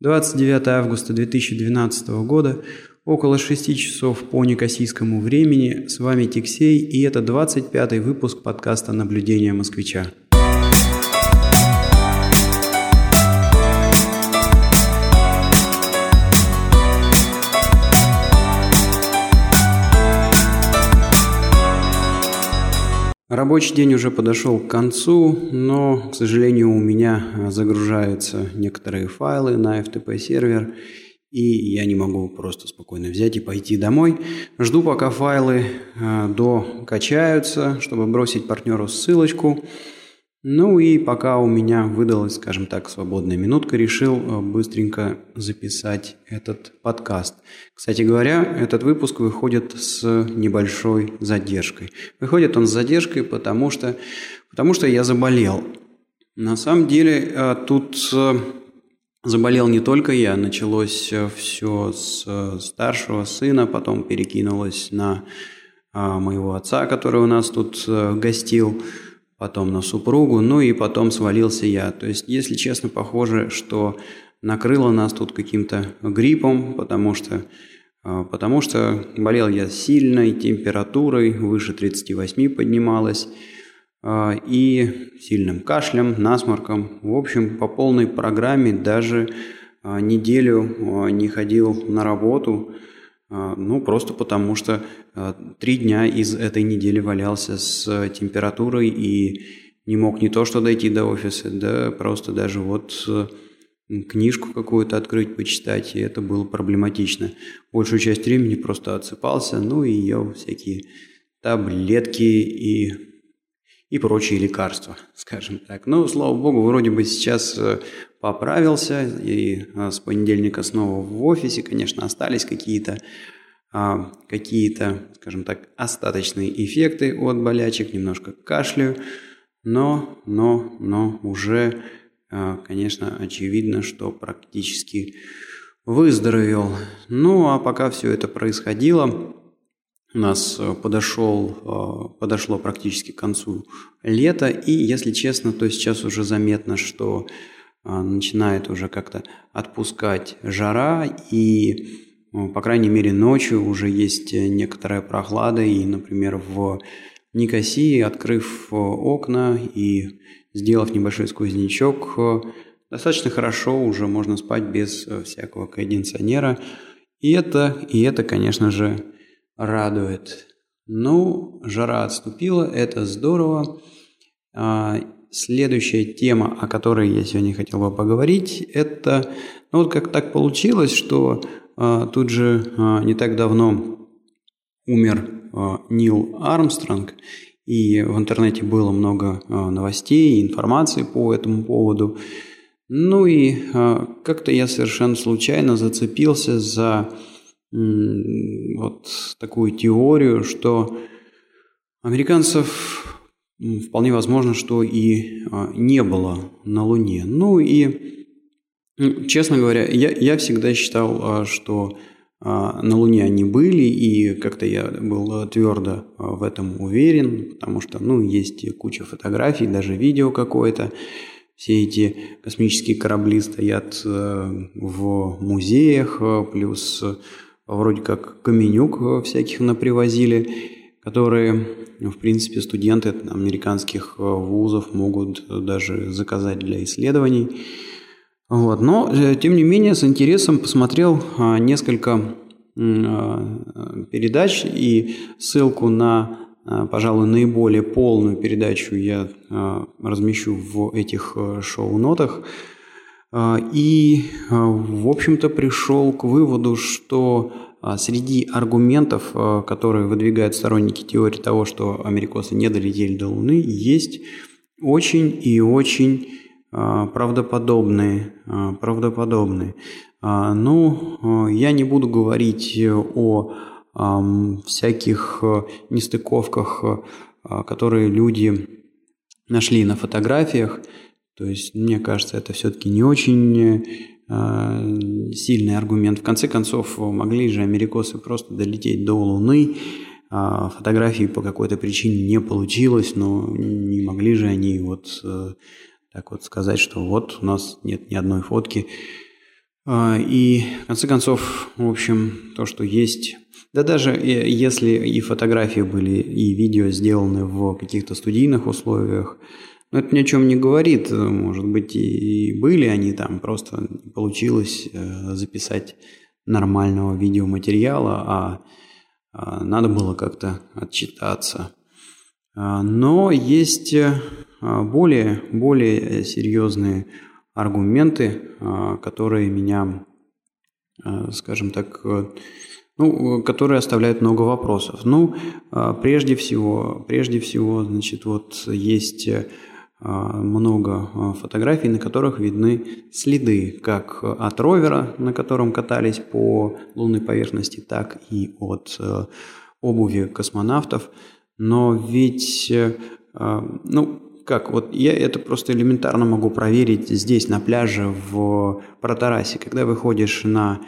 29 августа 2012 года, около 6 часов по некосийскому времени. С вами Тиксей, и это 25 выпуск подкаста «Наблюдение москвича». Рабочий день уже подошел к концу, но, к сожалению, у меня а, загружаются некоторые файлы на FTP сервер, и я не могу просто спокойно взять и пойти домой. Жду, пока файлы э, докачаются, чтобы бросить партнеру ссылочку. Ну и пока у меня выдалась, скажем так, свободная минутка, решил э, быстренько записать этот подкаст. Кстати говоря, этот выпуск выходит с небольшой задержкой. Выходит он с задержкой, потому что, потому что я заболел. На самом деле э, тут э, заболел не только я, началось все с старшего сына, потом перекинулось на моего отца, который у нас тут гостил потом на супругу, ну и потом свалился я. То есть, если честно, похоже, что накрыло нас тут каким-то гриппом, потому что, а, потому что болел я сильной температурой, выше 38 поднималась, а, и сильным кашлем, насморком. В общем, по полной программе даже а, неделю не ходил на работу, ну, просто потому что а, три дня из этой недели валялся с температурой и не мог не то что дойти до офиса, да просто даже вот э, книжку какую-то открыть, почитать, и это было проблематично. Большую часть времени просто отсыпался, ну и ел всякие таблетки и, и прочие лекарства, скажем так. Но, слава богу, вроде бы сейчас э, поправился, и э, с понедельника снова в офисе, конечно, остались какие-то а, какие-то, скажем так, остаточные эффекты от болячек, немножко кашляю, но, но, но уже, а, конечно, очевидно, что практически выздоровел. Ну, а пока все это происходило, у нас подошел, а, подошло практически к концу лета, и, если честно, то сейчас уже заметно, что начинает уже как-то отпускать жара, и ну, по крайней мере, ночью уже есть э, некоторая прохлада, и, например, в Никосии, открыв э, окна и сделав небольшой сквознячок, э, достаточно хорошо уже можно спать без всякого кондиционера. И это, и это, конечно же, радует. Ну, жара отступила, это здорово. Следующая тема, о которой я сегодня хотел бы поговорить, это, ну вот как так получилось, что а, тут же а, не так давно умер а, Нил Армстронг, и в интернете было много новостей, информации по этому поводу. Ну и как-то я совершенно случайно зацепился за вот такую теорию, что американцев вполне возможно, что и не было на Луне. Ну и Честно говоря, я, я всегда считал, а, что а, на Луне они были, и как-то я был твердо а, в этом уверен, потому что, ну, есть куча фотографий, даже видео какое-то. Все эти космические корабли стоят в музеях, плюс вроде как каменюк всяких напривозили, которые, в принципе, студенты американских вузов могут даже заказать для исследований. Вот. Но, э, тем не менее, с интересом посмотрел а, несколько а, передач и ссылку на, а, пожалуй, наиболее полную передачу я размещу в этих э, шоу-нотах. И, в общем-то, пришел к выводу, что среди аргументов, которые выдвигают сторонники теории того, что америкосы не долетели до Луны, есть очень и очень а, правдоподобные, а, правдоподобные. А, ну, я не буду говорить о всяких нестыковках, которые люди нашли на фотографиях. То есть, мне кажется, это все-таки не очень сильный аргумент. В конце концов, могли же америкосы просто долететь до Луны, фотографии по какой-то причине не получилось, но не могли же они вот э, так вот сказать, что вот у нас нет ни одной фотки И, в конце концов, в общем, то, что есть... Да даже если и фотографии были, и видео сделаны в каких-то студийных условиях, но это ни о чем не говорит. Может быть, и были они там, просто не получилось э, записать нормального видеоматериала, а, а надо было как-то отчитаться. А, но есть э, более, более серьезные аргументы, а, которые меня, скажем так, ну, которые оставляют много вопросов. Ну, прежде всего, прежде всего, значит, вот есть много а, фотографий, на которых видны следы как от ровера, на котором катались по лунной поверхности, так и от э, обуви космонавтов. Но ведь, э, а, ну, как, вот я это просто элементарно могу проверить здесь, на пляже в Протарасе. Когда выходишь на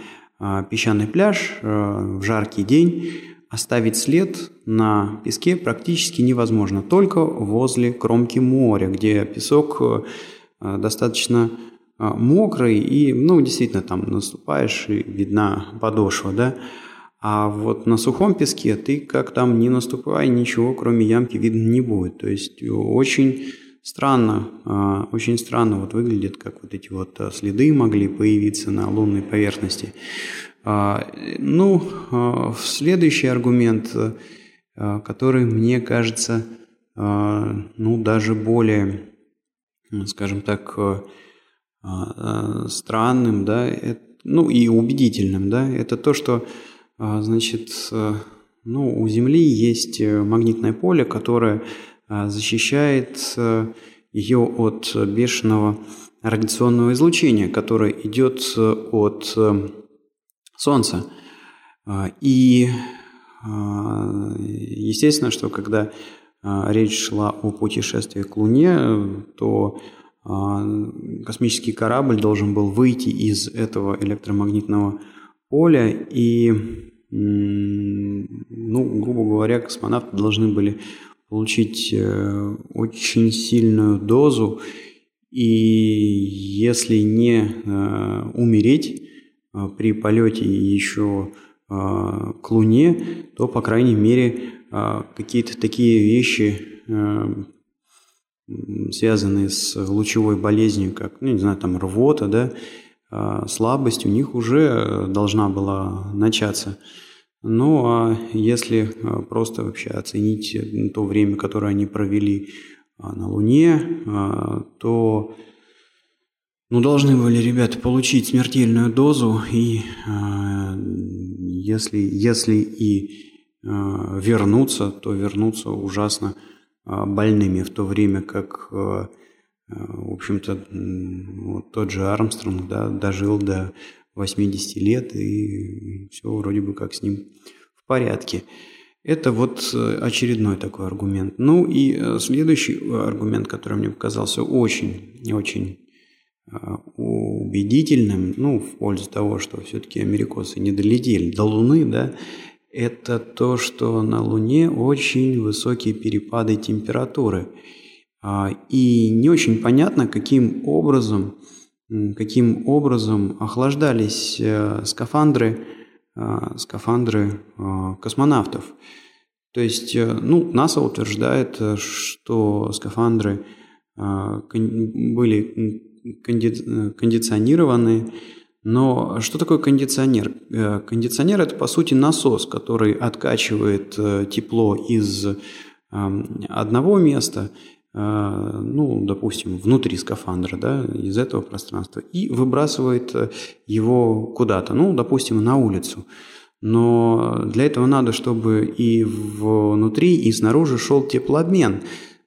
песчаный пляж э, в жаркий день, Оставить след на песке практически невозможно, только возле кромки моря, где песок э, достаточно э, мокрый и, ну, действительно, там наступаешь и видна подошва, да. А вот на сухом песке ты как там не наступай, ничего кроме ямки видно не будет. То есть очень странно, э, очень странно вот выглядит, как вот эти вот следы могли появиться на лунной поверхности. А, ну, а, следующий аргумент, а, который мне кажется, ну, даже более, скажем так, странным, да, ну и убедительным, да, это то, что, значит, ну, у Земли есть магнитное поле, которое защищает ее от бешеного радиационного излучения, которое идет от Солнца. А, и а, естественно, что когда а, речь шла о путешествии к Луне, то космический корабль должен был выйти из этого электромагнитного поля и, ну, грубо говоря, космонавты должны были получить э, очень сильную дозу и если не э, умереть, при полете еще а, к Луне, то, по крайней мере, а, какие-то такие вещи, связанные с лучевой болезнью, как, ну, не знаю, там рвота, да, слабость у них уже должна была начаться. Ну, а если просто вообще оценить то время, которое они провели на Луне, то ну, должны были ребята получить смертельную дозу, и э, если, если и э, вернуться, то вернуться ужасно э, больными, в то время как, э, э в общем-то, вот тот же Армстронг да, дожил до 80 лет, и все вроде бы как с ним в порядке. Это вот э, очередной такой аргумент. Ну и э, следующий аргумент, который мне показался очень-очень убедительным, ну, в пользу того, что все-таки америкосы не долетели до Луны, да, это то, что на Луне очень высокие перепады температуры. А, и не очень понятно, каким образом, каким образом охлаждались э, скафандры, э, скафандры э, космонавтов. То есть, ну, НАСА утверждает, что скафандры были конди кондиционированные. Но что такое кондиционер? Э, кондиционер – это, по сути, насос, который откачивает э, тепло из эм, одного места, э, ну, допустим, внутри скафандра, да, из этого пространства, и выбрасывает его куда-то, ну, допустим, на улицу. Но для этого надо, чтобы и внутри, и снаружи шел теплообмен.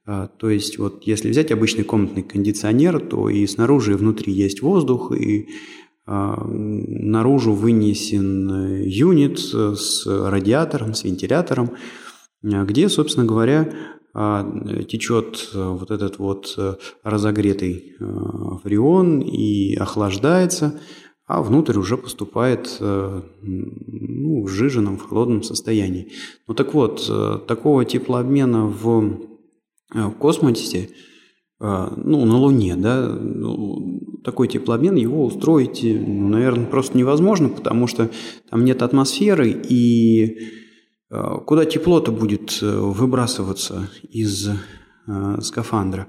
А, то есть вот если взять обычный комнатный кондиционер, то и снаружи, и внутри есть воздух, и а, наружу вынесен э, юнит с радиатором, с вентилятором, а, где, собственно говоря, течет вот этот вот э, разогретый фреон и охлаждается, а внутрь уже поступает э, ну, в сжиженном, в холодном состоянии. Ну так вот, такого теплообмена в Э, в космосе ну, на Луне, да, ну, такой теплообмен, его устроить, ну, наверное, просто невозможно, потому что там нет атмосферы, и куда тепло-то будет выбрасываться из скафандра.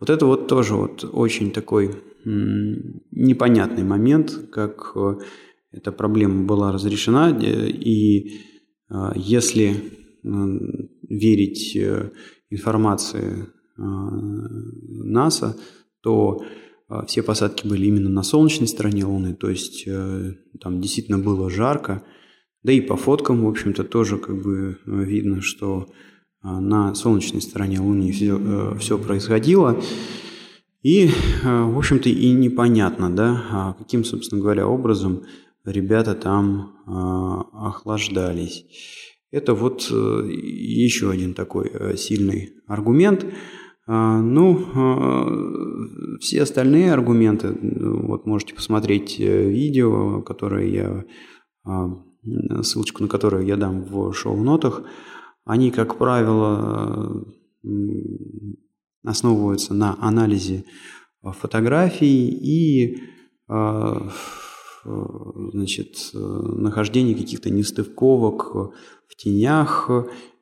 Вот это вот тоже вот очень такой непонятный момент, как э, эта проблема была разрешена. Э, и э, если верить информации НАСА, то все посадки были именно на солнечной стороне Луны, то есть там действительно было жарко, да и по фоткам, в общем-то, тоже как бы видно, что на солнечной стороне Луны все, все происходило. И, э, в общем-то, и непонятно, да, а каким, собственно говоря, образом ребята там э, охлаждались. Это вот э, еще один такой сильный аргумент. Ну, все остальные аргументы, вот можете посмотреть видео, которое я, ссылочку на которое я дам в шоу-нотах, они, как правило, основываются на анализе э, фотографий и э, значит, э, нахождении каких-то нестыковок в тенях,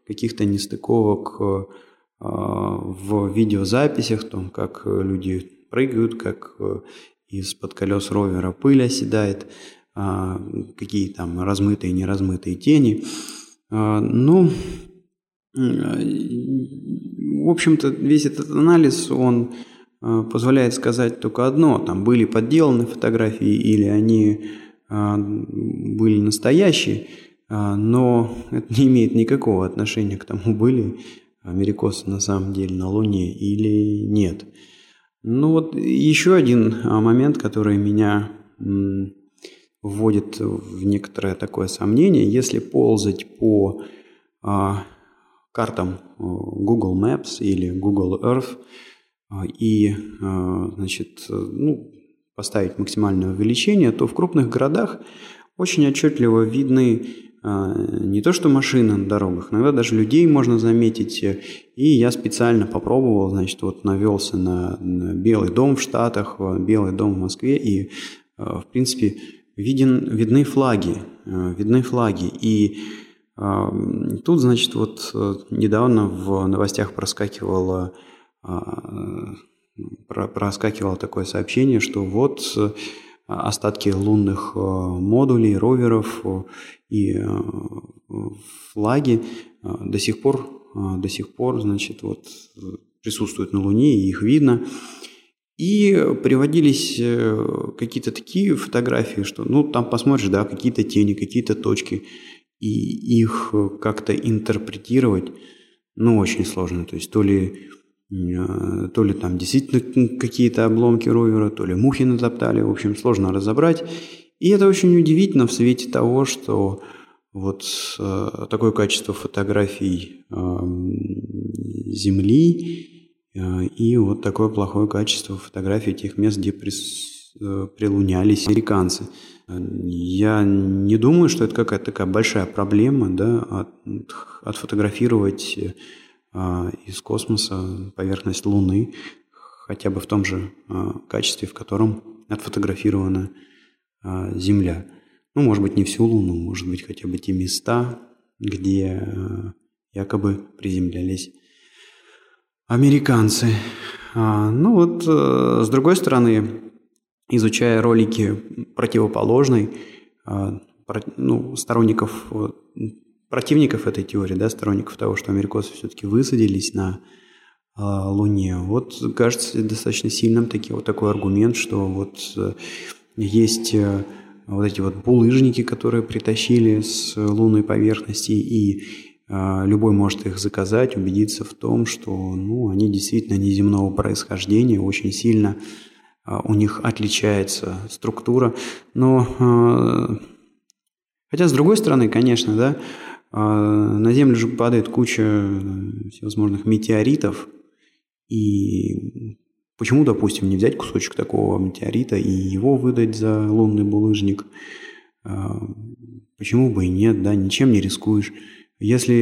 каких-то нестыковок в видеозаписях, том, как люди прыгают, как из-под колес ровера пыль оседает, какие там размытые, неразмытые тени. Ну, в общем-то, весь этот анализ, он э, позволяет сказать только одно. Там были подделаны фотографии или они э, были настоящие, э, но это не имеет никакого отношения к тому, были америкосы на самом деле на Луне или нет. Ну вот еще один момент, который меня вводит в некоторое такое сомнение. Если ползать по картам э, Google Maps или Google Earth э, и э, значит, ну, поставить максимальное увеличение, то в крупных городах очень отчетливо видны не то что машины на дорогах, иногда даже людей можно заметить. И я специально попробовал, значит, вот навелся на, Белый дом в Штатах, Белый дом в Москве, и, в принципе, виден, видны флаги, видны флаги. И Тут, значит, вот э, недавно в новостях проскакивало, а, проскакивало такое сообщение, что вот э, остатки лунных э, модулей, роверов и флаги до сих пор, до сих пор, значит, вот присутствуют на Луне, и их видно. И приводились какие-то такие фотографии, что, ну, там посмотришь, да, какие-то тени, какие-то точки – и их э, как-то интерпретировать, ну, очень сложно. То есть то ли, э, то ли там действительно какие-то обломки ровера, то ли мухи натоптали, в общем, сложно разобрать. И это очень удивительно в свете того, что вот э, такое качество фотографий э, Земли э, и вот такое плохое качество фотографий тех мест, где э, прилунялись американцы. Я не думаю, что это какая-то такая большая проблема, да, от, отфотографировать из космоса поверхность Луны, хотя бы в том же а, качестве, в котором отфотографирована а, Земля. Ну, может быть, не всю Луну, может быть, хотя бы те места, где а, якобы приземлялись американцы. А, ну вот, а, с другой стороны, изучая ролики противоположной, а, ну, сторонников, противников этой теории, да, сторонников того, что америкосы все-таки высадились на а, Луне, вот кажется достаточно сильным таки, вот такой аргумент, что вот э, есть э, вот эти вот булыжники, которые притащили с лунной поверхности, и а, любой может их заказать, убедиться в том, что ну, они действительно неземного происхождения, очень сильно а, у них отличается структура. Но, хотя с другой стороны, конечно, да, на Землю же падает куча всевозможных метеоритов, и почему, допустим, не взять кусочек такого метеорита и его выдать за лунный булыжник? Почему бы и нет, да, ничем не рискуешь. Если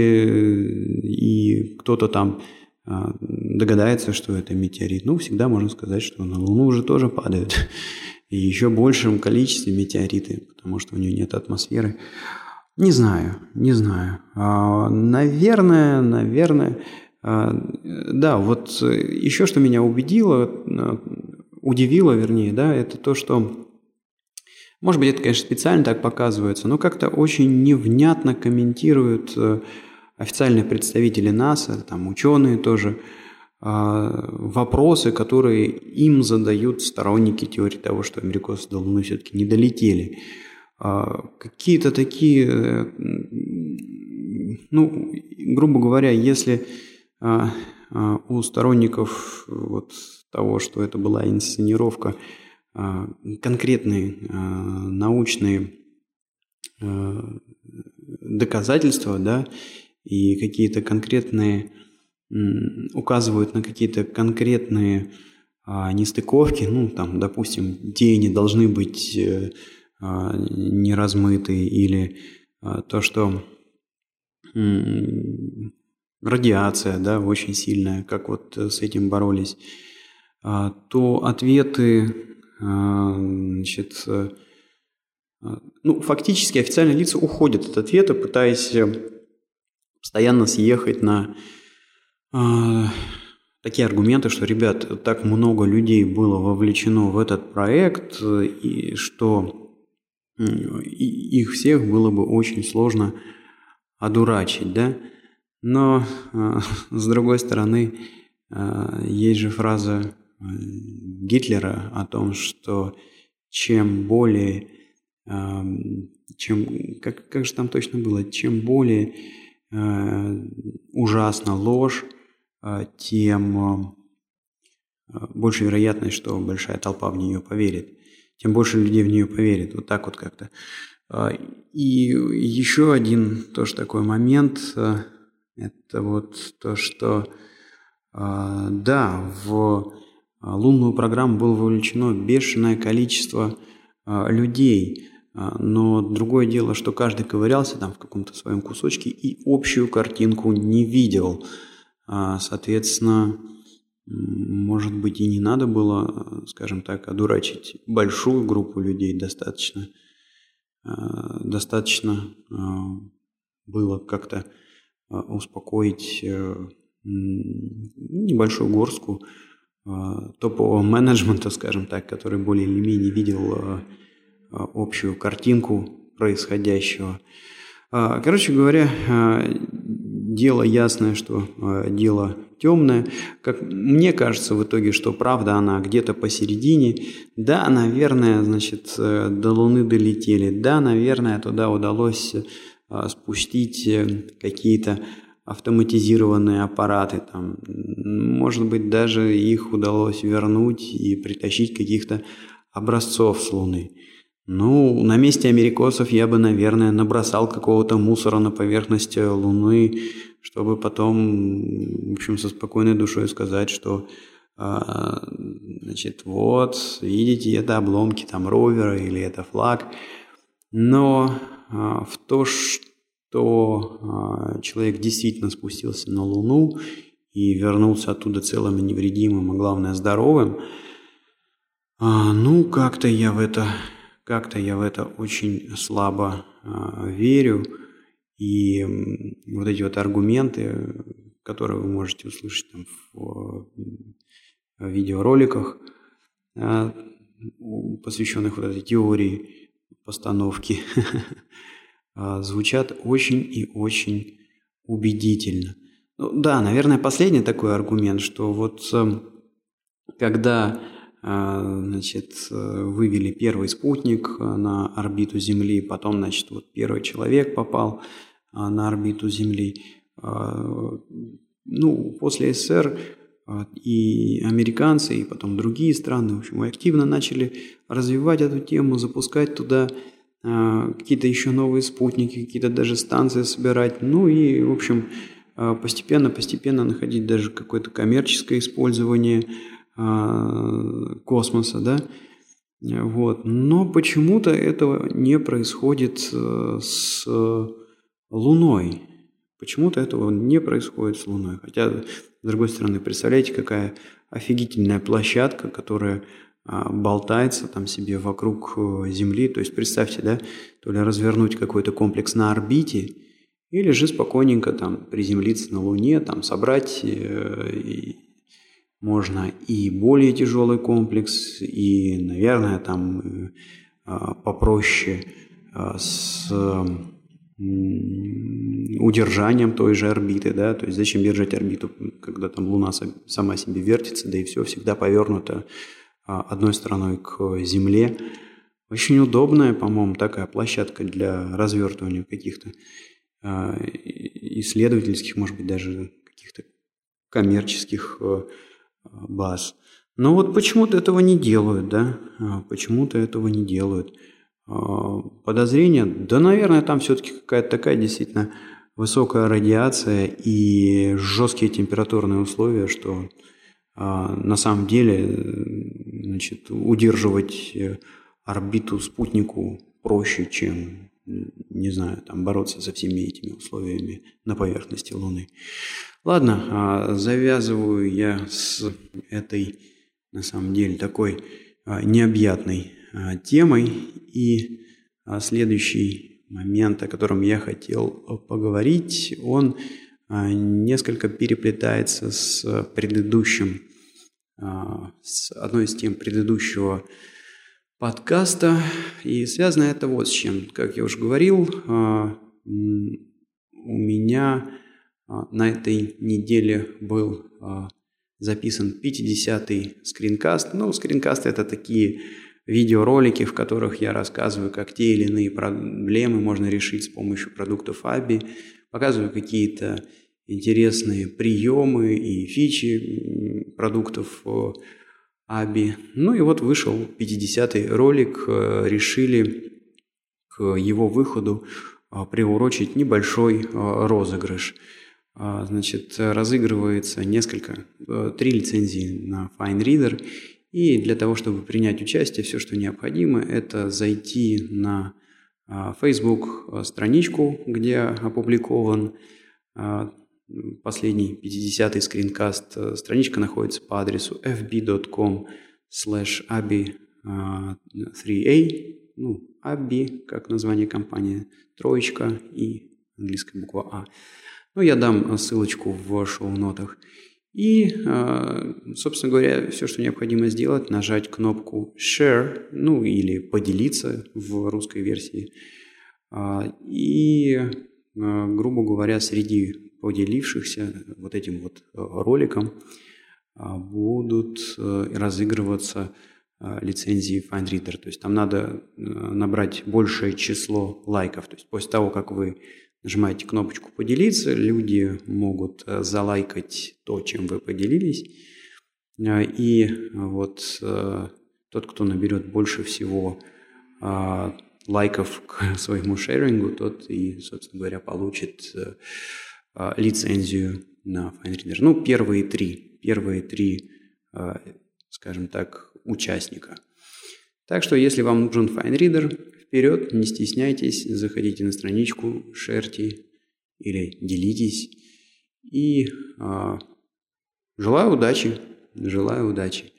и кто-то там догадается, что это метеорит. Ну, всегда можно сказать, что на Луну уже тоже падают. И еще большем количестве метеориты, потому что у нее нет атмосферы. Не знаю, не знаю. А, наверное, наверное, а, да, вот еще что меня убедило, а, удивило, вернее, да, это то, что, может быть, это, конечно, специально так показывается, но как-то очень невнятно комментируют э, официальные представители НАСА, там ученые тоже, вопросы, которые им задают сторонники теории того, что америкосы до Луны все-таки не долетели. А, какие-то такие, э, ну, грубо говоря, если а, а, у сторонников вот того, что это была инсценировка, конкретные научные доказательства, да, и какие-то конкретные указывают на какие-то конкретные нестыковки, ну, там, допустим, где они должны быть э, а, не размытый, или а, то, что радиация, да, очень сильная, как вот с этим боролись, а, то ответы, значит, ну, фактически официальные лица уходят от ответа, пытаясь постоянно съехать на такие аргументы, что, ребят, так много людей было вовлечено в этот проект, и что их всех было бы очень сложно одурачить, да? Но, а, с другой стороны, а, есть же фраза э, Гитлера о том, что чем более, чем, как, как же там точно было, чем более а, ужасна ложь, тем больше вероятность, что большая толпа в нее поверит тем больше людей в нее поверит. Вот так вот как-то. А, и еще один тоже такой момент, а, это вот то, что а, да, в лунную программу было вовлечено бешеное количество людей, но другое дело, что каждый ковырялся там в каком-то своем кусочке и общую картинку не видел. Соответственно, может быть, и не надо было, скажем так, одурачить большую группу людей достаточно. Э, достаточно э, было как-то э, успокоить небольшую горстку топового менеджмента, скажем так, который более или менее видел общую картинку происходящего. Короче говоря, дело ясное, что э, дело темное. Как мне кажется в итоге, что правда она где-то посередине. Да, наверное, значит, э, до Луны долетели. Да, наверное, туда удалось э, спустить э, какие-то автоматизированные аппараты. Там, может быть, даже их удалось вернуть и притащить каких-то образцов с Луны. Ну, на месте америкосов я бы, наверное, набросал какого-то мусора на поверхность Луны, чтобы потом, в общем, со спокойной душой сказать, что а, значит, вот, видите, это обломки там ровера или это флаг. Но а, в то, что а, человек действительно спустился на Луну и вернулся оттуда целым и невредимым, а главное здоровым, ну, как-то я в это как-то я в это очень слабо э, верю. И вот эти вот аргументы, которые вы можете услышать там в, в видеороликах, э, посвященных вот этой теории постановки, а, звучат очень и очень убедительно. Ну, да, наверное, последний такой аргумент, что вот эм, когда значит, вывели первый спутник а, на орбиту Земли, потом, значит, вот первый человек попал на орбиту Земли. Ну, после СССР и американцы, и потом другие страны, в общем, активно начали развивать эту тему, запускать туда какие-то еще новые спутники, какие-то даже станции собирать. Ну и, в общем, постепенно-постепенно находить даже какое-то коммерческое использование – космоса, да, вот. Но почему-то этого не происходит э, с Луной. Почему-то этого не происходит с Луной. Хотя, с другой стороны, представляете, какая офигительная площадка, которая а, болтается там себе вокруг э, Земли. То есть представьте, да, то ли развернуть какой-то комплекс на орбите, или же спокойненько там приземлиться на Луне, там собрать э, и можно и более тяжелый комплекс, и, наверное, там э, а, попроще а, с удержанием той же орбиты, да, то есть зачем держать орбиту, когда там Луна сама себе вертится, да и все всегда повернуто а, одной стороной к Земле. Очень удобная, по-моему, такая площадка для развертывания каких-то а, исследовательских, может быть, даже каких-то коммерческих а, баз. Но вот почему-то этого не делают, да? Почему-то этого не делают. Подозрение? Да, наверное, там все-таки какая-то такая действительно высокая радиация и жесткие температурные условия, что а, на самом деле значит, удерживать э, орбиту спутнику проще, чем, не знаю, там, бороться со всеми этими условиями на поверхности Луны. Ладно, а, завязываю я с этой, на самом деле, такой а, необъятной темой. И следующий момент, о котором я хотел поговорить, он а, несколько переплетается с предыдущим, а, с одной из тем предыдущего подкаста. И связано это вот с чем. Как я уже говорил, а, у меня на этой неделе был записан 50-й скринкаст. Ну, скринкасты – это такие видеоролики, в которых я рассказываю, как те или иные проблемы можно решить с помощью продуктов ABI, показываю какие-то интересные приемы и фичи продуктов Аби. Ну и вот вышел 50-й ролик, э, решили к его выходу э, приурочить небольшой э, розыгрыш. Значит, разыгрывается несколько, три лицензии на FineReader, и для того, чтобы принять участие, все, что необходимо, это зайти на Facebook страничку, где опубликован последний 50-й скринкаст. Э, страничка находится по адресу fb.com slash abi3a, ну, abi, как название компании, троечка и английская буква А. Ну, я дам ссылочку в шоу-нотах. И, э, собственно говоря, все, что необходимо сделать, нажать кнопку Share, ну или поделиться в русской версии. А, и, э, грубо говоря, среди поделившихся вот этим вот э, роликом а, будут э, разыгрываться а, лицензии FineReader. То есть там надо э, набрать большее число лайков. То есть после того, как вы нажимаете кнопочку «Поделиться», люди могут залайкать то, чем вы поделились. И вот тот, кто наберет больше всего а, лайков к своему шерингу, тот и, собственно говоря, получит лицензию на FineReader. Ну, первые три, первые три, а, скажем так, участника. Так что, если вам нужен FineReader, вперед, не стесняйтесь, заходите на страничку, шерьте или делитесь. И э, желаю удачи, желаю удачи.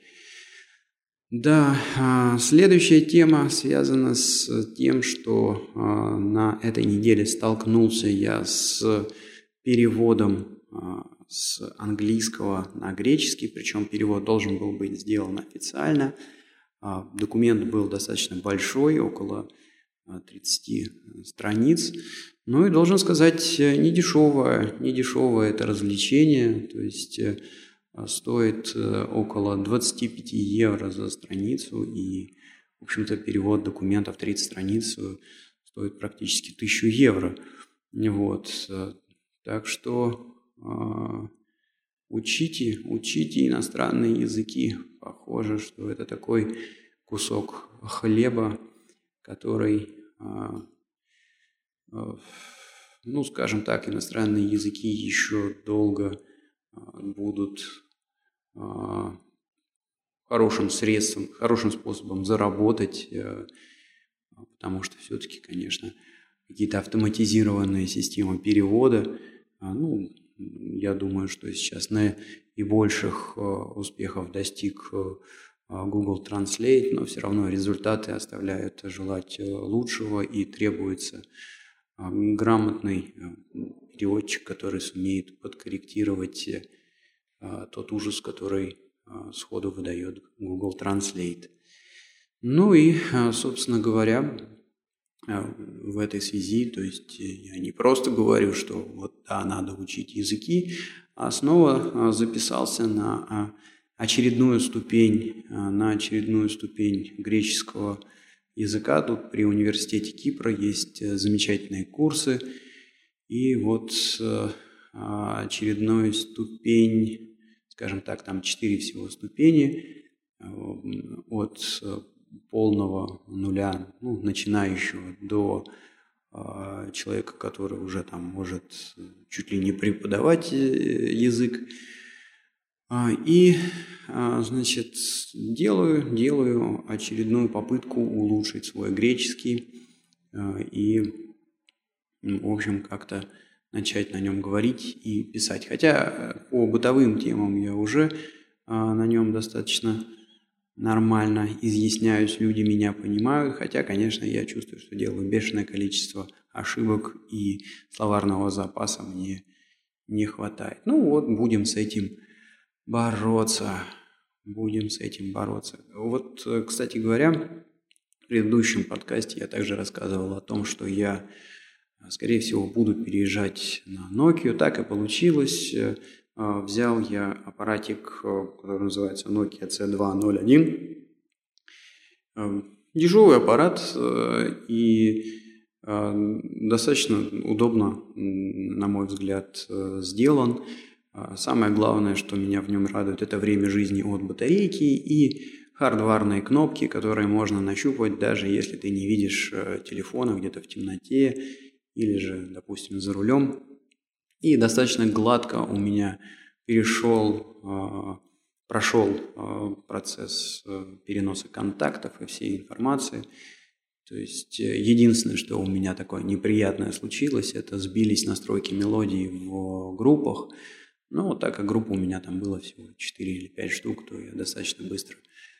Да, э, следующая тема связана с тем, что э, на этой неделе столкнулся я с переводом а, с английского на греческий, причем перевод должен был быть сделан официально. А, документ был достаточно большой, около 30 а, страниц. Ну и должен сказать, не дешевое, не дешевое это развлечение, то есть э, стоит э, около 25 евро за страницу, и, в общем-то, перевод документов 30 страниц э, стоит практически 1000 евро. Вот. Так что э, учите, учите иностранные языки. Похоже, что это такой кусок хлеба, который, э, э, ну, скажем так, иностранные языки еще долго будут хорошим средством, хорошим способом заработать, э, потому что все-таки, конечно, какие-то автоматизированные системы перевода – Ну, я думаю, что сейчас наибольших успехов достиг Google Translate, но все равно результаты оставляют желать лучшего и требуется грамотный переводчик, который сумеет подкорректировать тот ужас, который сходу выдает Google Translate. Ну и, собственно говоря, в этой связи, то есть я не просто говорю, что вот да, надо учить языки, а снова записался на очередную ступень, на очередную ступень греческого языка. Тут при университете Кипра есть замечательные курсы. И вот очередной ступень, скажем так, там четыре всего ступени от полного нуля, ну, начинающего, до э, человека, который уже там может чуть ли не преподавать э, язык. А, и, а, значит, делаю, делаю очередную попытку улучшить свой греческий и, в общем, как-то начать на нем говорить и писать. Хотя по бытовым темам я уже на нем достаточно нормально изъясняюсь, люди меня понимают, хотя, конечно, я чувствую, что делаю бешеное количество ошибок и словарного запаса мне не хватает. Ну вот, будем с этим бороться. Будем с этим бороться. Вот, кстати говоря, в предыдущем подкасте я также рассказывал о том, что я, скорее всего, буду переезжать на Nokia. Так и получилось. А, взял я аппаратик, э, который называется Nokia C201. Э, дешевый аппарат э, и достаточно удобно, на мой взгляд, сделан. А, самое главное, что меня в нем радует, это время жизни от батарейки и хардварные кнопки, которые можно нащупывать, даже если ты не видишь телефона где-то в темноте или же, допустим, за рулем. И достаточно гладко у меня перешел, а, прошел а, процесс э, переноса контактов и всей информации. То есть э, единственное, что у меня такое неприятное случилось, это сбились настройки мелодии в группах. Но так как группа у меня там было всего 4 или 5 штук, то я достаточно быстро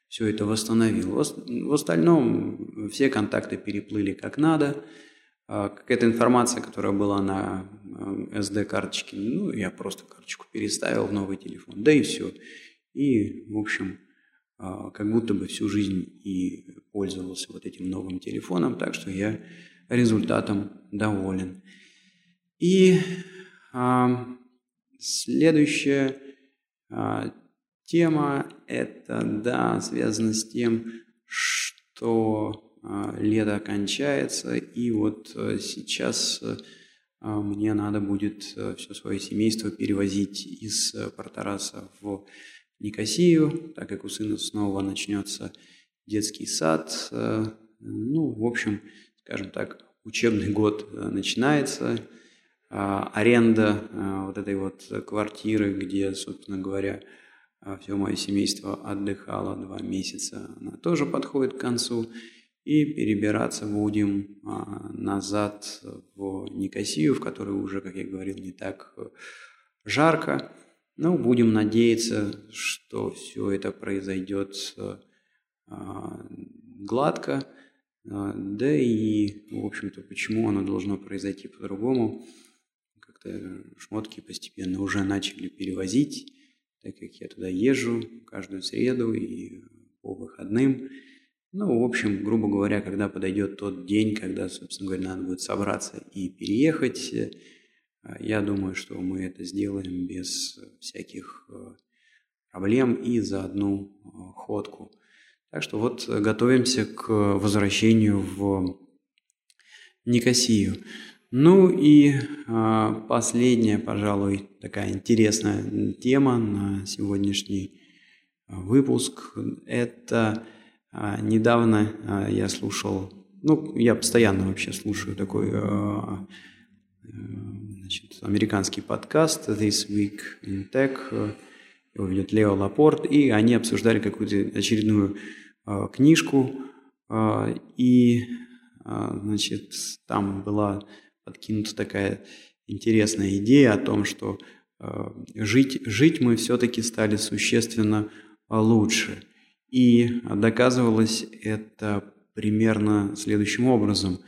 все это восстановил. В остальном все контакты переплыли как надо. А, какая-то информация, которая была на SD-карточке, ну, я просто карточку переставил в новый телефон, да и все. И, в общем, а, как будто бы всю жизнь и пользовался вот этим новым телефоном, так что я результатом доволен. И а, следующая а, тема, это, да, связано с тем, что лето кончается, и вот э, сейчас э, а, мне надо будет э, все свое семейство перевозить из Портараса в Никосию, так как у сына снова начнется детский сад. Ну, в общем, скажем так, учебный год начинается. А, аренда вот этой вот квартиры, где, собственно говоря, все мое семейство отдыхало два месяца, она тоже подходит к концу. И перебираться будем а, назад в Никосию, в которой уже, как я говорил, не так э, жарко. Но будем надеяться, что все это произойдет а, гладко. А, да и, в общем-то, почему оно должно произойти по-другому? Как-то шмотки постепенно уже начали перевозить, так как я туда езжу каждую среду и по выходным – ну, в общем, грубо говоря, когда подойдет тот день, когда, собственно говоря, надо будет собраться и переехать, э, я думаю, что мы это сделаем без всяких э, проблем и за одну э, ходку. Так что вот готовимся к возвращению в Никосию. Ну и последняя, пожалуй, такая интересная тема на сегодняшний выпуск – это недавно а, я слушал, ну, я постоянно вообще слушаю такой а, значит, американский подкаст This Week in Tech. Его ведет Лео Лапорт, и они обсуждали какую-то очередную книжку, и, значит, там была подкинута такая интересная идея о том, что жить, жить мы все-таки стали существенно лучше. И доказывалось это примерно следующим образом.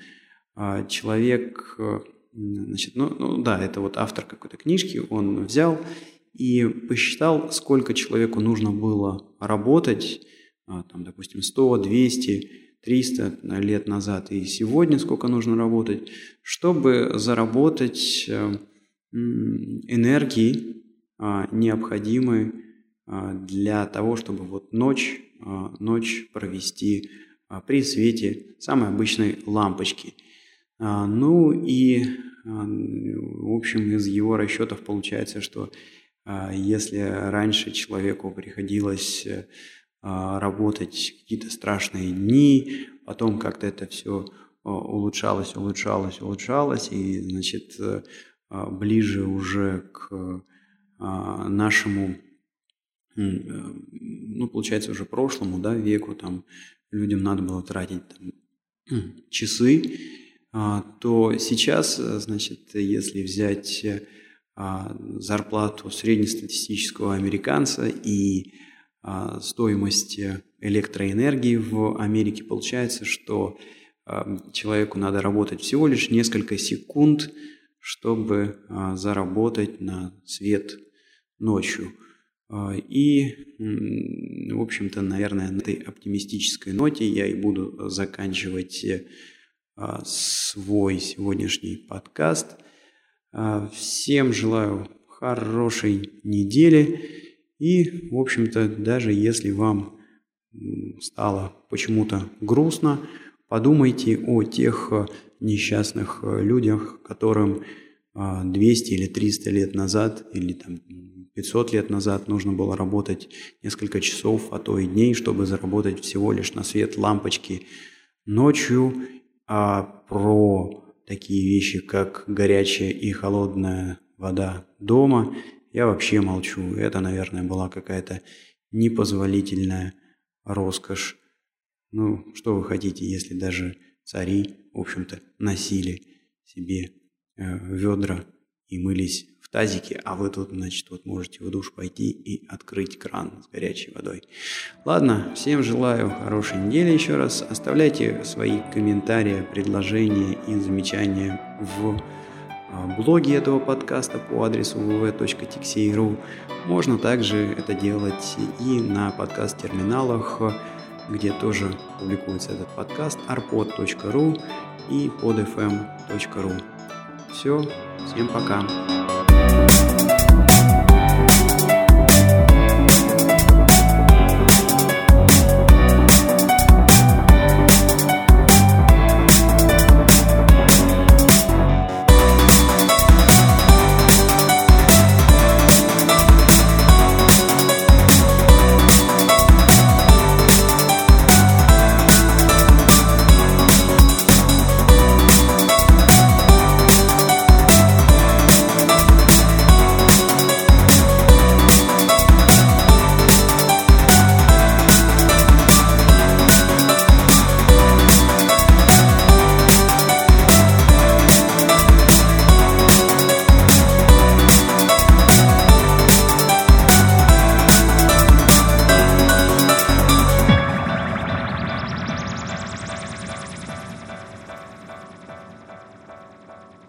А, человек, э, значит, ну, ну да, это вот автор какой-то книжки, он взял и посчитал, сколько человеку нужно было работать, а, там, допустим, 100, 200, 300 лет назад и сегодня сколько нужно работать, чтобы заработать э, энергии, а, необходимые для того, чтобы вот ночь, ночь провести при свете самой обычной лампочки. Ну и, в общем, из его расчетов получается, что если раньше человеку приходилось работать какие-то страшные дни, потом как-то это все улучшалось, улучшалось, улучшалось, и, значит, ближе уже к нашему, ну, получается, уже прошлому, да, веку, там, людям надо было тратить там, часы, а, то сейчас, значит, если взять а, зарплату среднестатистического американца и а, стоимость электроэнергии в Америке, получается, что человеку надо работать всего лишь несколько секунд, чтобы заработать на свет ночью. И, в общем-то, наверное, на этой оптимистической ноте я и буду заканчивать э, свой сегодняшний подкаст. Э, всем желаю хорошей недели. И, в общем-то, даже если вам стало почему-то грустно, подумайте о тех э, несчастных людях, которым 200 или 300 лет назад, или там 500 лет назад нужно было работать несколько часов, а то и дней, чтобы заработать всего лишь на свет лампочки ночью, а про такие вещи, как горячая и холодная вода дома, я вообще молчу. Это, наверное, была какая-то непозволительная роскошь. Ну, что вы хотите, если даже цари, в общем-то, носили себе э, ведра и мылись в тазике, а вы тут, значит, вот можете в душ пойти и открыть кран с горячей водой. Ладно, всем желаю хорошей недели еще раз. Оставляйте свои комментарии, предложения и замечания в а, блоге этого подкаста по адресу www.tixey.ru. Можно также это делать и на подкаст-терминалах, где тоже публикуется этот подкаст, arpod.ru и podfm.ru. Все, всем пока.